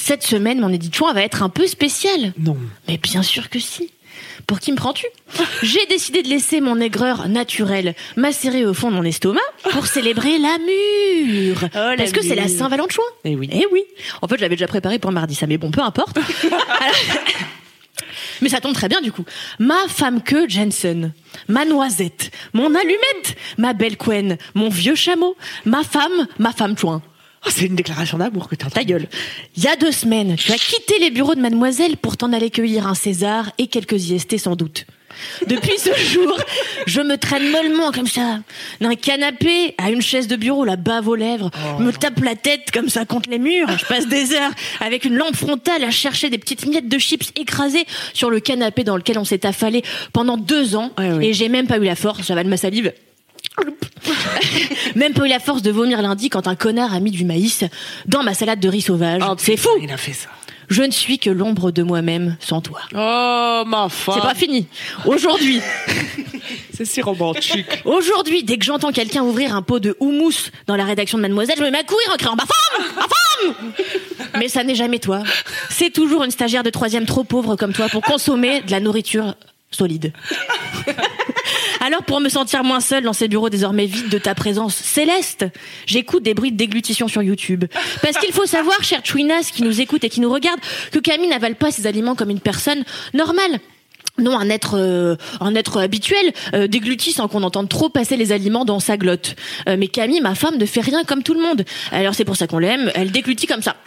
Cette semaine, mon éditchoin va être un peu spécial. Non. Mais bien sûr que si. Pour qui me prends-tu? J'ai décidé de laisser mon aigreur naturelle macérer au fond de mon estomac pour célébrer la mûre. Oh, la Parce que c'est la. Saint-Valentin. Eh oui. Eh oui. En fait, je l'avais déjà préparé pour mardi, ça, mais bon, peu importe. Mais ça tombe très bien du coup. Ma femme que Jensen, ma noisette, mon allumette, ma belle Quen, mon vieux chameau, ma femme, ma femme chouin. Oh, c'est une déclaration d'amour que t'as Ta gueule. Il y a deux semaines, tu as quitté les bureaux de mademoiselle pour t'en aller cueillir un César et quelques IST sans doute. Depuis ce jour, je me traîne mollement comme ça, d'un canapé à une chaise de bureau, la bave aux lèvres, je me tape la tête comme ça contre les murs, je passe des heures avec une lampe frontale à chercher des petites miettes de chips écrasées sur le canapé dans lequel on s'est affalé pendant deux ans, Ouais, ouais. et j'ai même pas eu la force, j'avale ma salive, même pas eu la force de vomir lundi quand un connard a mis du maïs dans ma salade de riz sauvage. Oh, c'est fou. Il a fait ça. Je ne suis que l'ombre de moi-même sans toi. Oh, ma femme. C'est pas fini. Aujourd'hui, C'est si romantique. aujourd'hui, dès que j'entends quelqu'un ouvrir un pot de houmous dans la rédaction de Mademoiselle, je me mets à courir en criant ma femme, ma femme. Mais ça n'est jamais toi. C'est toujours une stagiaire de troisième trop pauvre comme toi pour consommer de la nourriture solide. Alors pour me sentir moins seule dans ces bureaux désormais vides de ta présence céleste, j'écoute des bruits de déglutition sur YouTube. Parce qu'il faut savoir, chère Chouinas qui nous écoute et qui nous regarde, que Camille n'avale pas ses aliments comme une personne normale. Non, un être, euh, un être habituel euh, déglutit sans qu'on entende trop passer les aliments dans sa glotte. Euh, mais Camille, ma femme, ne fait rien comme tout le monde. Alors c'est pour ça qu'on l'aime. Elle déglutit comme ça.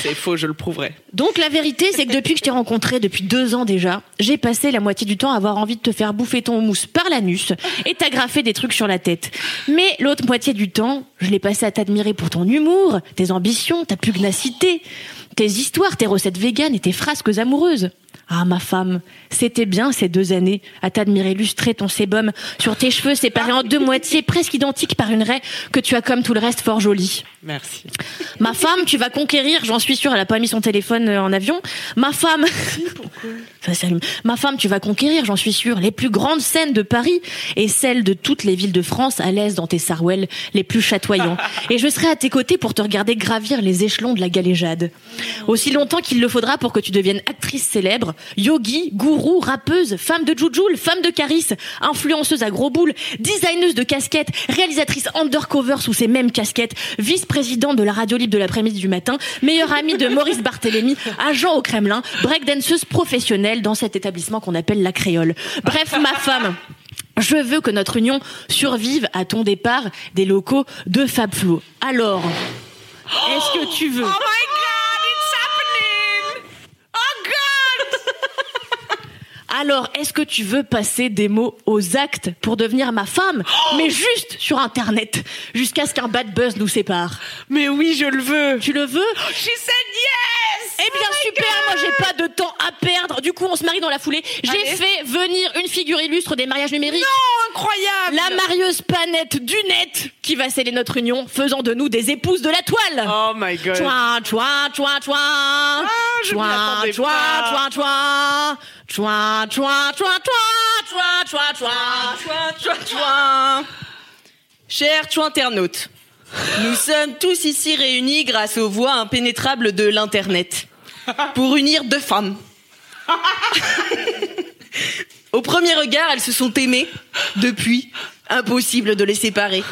C'est faux, je le prouverai. Donc la vérité, c'est que depuis que je t'ai rencontré, depuis deux ans déjà, j'ai passé la moitié du temps à avoir envie de te faire bouffer ton mousse par l'anus et t'agrafer des trucs sur la tête. Mais l'autre moitié du temps, je l'ai passé à t'admirer pour ton humour, tes ambitions, ta pugnacité, tes histoires, tes recettes véganes et tes frasques amoureuses. Ah, ma femme, c'était bien ces deux années à t'admirer lustrer ton sébum sur tes cheveux séparés en deux moitiés presque identiques par une raie que tu as comme tout le reste fort jolie. Merci. Ma femme, tu vas conquérir, j'en suis sûre, elle a pas mis son téléphone euh, en avion. Ma femme. Ça s'allume. Ma femme, tu vas conquérir, j'en suis sûre, les plus grandes scènes de Paris et celles de toutes les villes de France à l'aise dans tes sarouels les plus chatoyants. Et je serai à tes côtés pour te regarder gravir les échelons de la galéjade. Aussi longtemps qu'il le faudra pour que tu deviennes actrice célèbre, yogi, gourou, rappeuse, femme de Jujul, femme de Caris, influenceuse à gros boules, designeuse de casquettes, réalisatrice undercover sous ces mêmes casquettes, vice-présidente de la radio libre de l'après-midi du matin, meilleure amie de Maurice Barthélémy, agent au Kremlin, breakdanceuse professionnelle dans cet étabbissement qu'on appelle la créole. Bref, ma femme. Je veux que notre union survive à ton départ des locaux de Fab Flo. Alors, est-ce que tu veux Oh my god, it's happening! Oh god! Alors, est-ce que tu veux passer des mots aux actes pour devenir ma femme, mais juste sur Internet, jusqu'à ce qu'un bad buzz nous sépare Mais oui, je le veux. Tu le veux? She said yes! Eh bien super, coup, on se marie dans la foulée. J'ai fait venir une figure illustre des mariages numériques. Oh, incroyable! La marieuse panette du net qui va sceller notre union, faisant de nous des épouses de la toile. Oh my god. Chouin, chouin, chouin, chouin. Ah, je m'y Chouin, attendais chouin, pas. chouin, chouin. Chouin, chouin, chouin, chouin, chouin, chouin, chouin. Chouin, chouin, chouin. Chers chouin internautes, nous sommes tous ici réunis grâce aux voies impénétrables de l'Internet pour unir deux femmes. Au premier regard, elles se sont aimées. Depuis, Impossible de les séparer.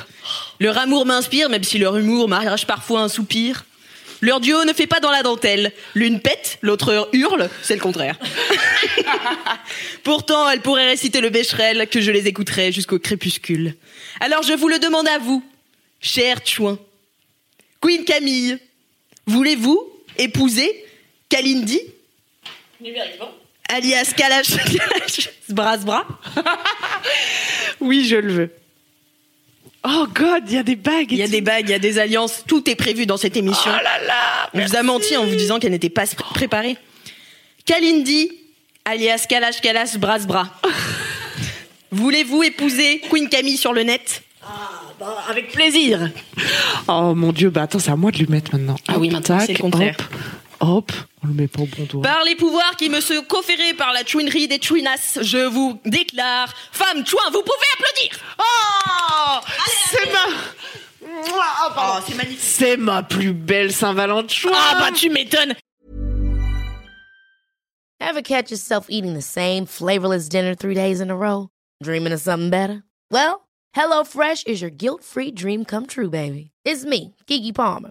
Leur amour m'inspire, même si leur humour m'arrache parfois un soupir. Leur duo ne fait pas dans la dentelle. L'une pète, l'autre hurle, c'est le contraire. Pourtant, elles pourraient réciter le Becherel que je les écouterais jusqu'au crépuscule. Alors je vous le demande à vous, cher Chouin. Queen Camille, voulez-vous épouser Kalindi alias Kalash Kalash Brasbra Oui, je le veux. Oh God, il y a des bagues. Il y a des bagues, il y a des alliances, tout est prévu dans cette émission. Oh là là. On vous a menti en vous disant qu'elle n'était pas préparée. Kalindi, alias Kalash Kalash Brasbra. Voulez-vous épouser Queen Camille sur le net? Avec plaisir. Oh mon Dieu, bah attends, c'est à moi de lui mettre maintenant. Ah oui, maintenant, tac, c'est le contraire. Hop, hop, on le met pas au bon doigt. Par les pouvoirs qui me sont conférés par la chouinerie des chouinasses, je vous déclare, femme chouin, vous pouvez applaudir Oh, c'est ma. Pardon. Oh, c'est magnifique. C'est ma plus belle Saint-Valentin. Ah bah tu m'étonnes. Ever catch yourself eating the same flavorless dinner three days in a row? Dreaming of something better? Well, HelloFresh is your guilt-free dream come true, baby. It's me, Kiki Palmer.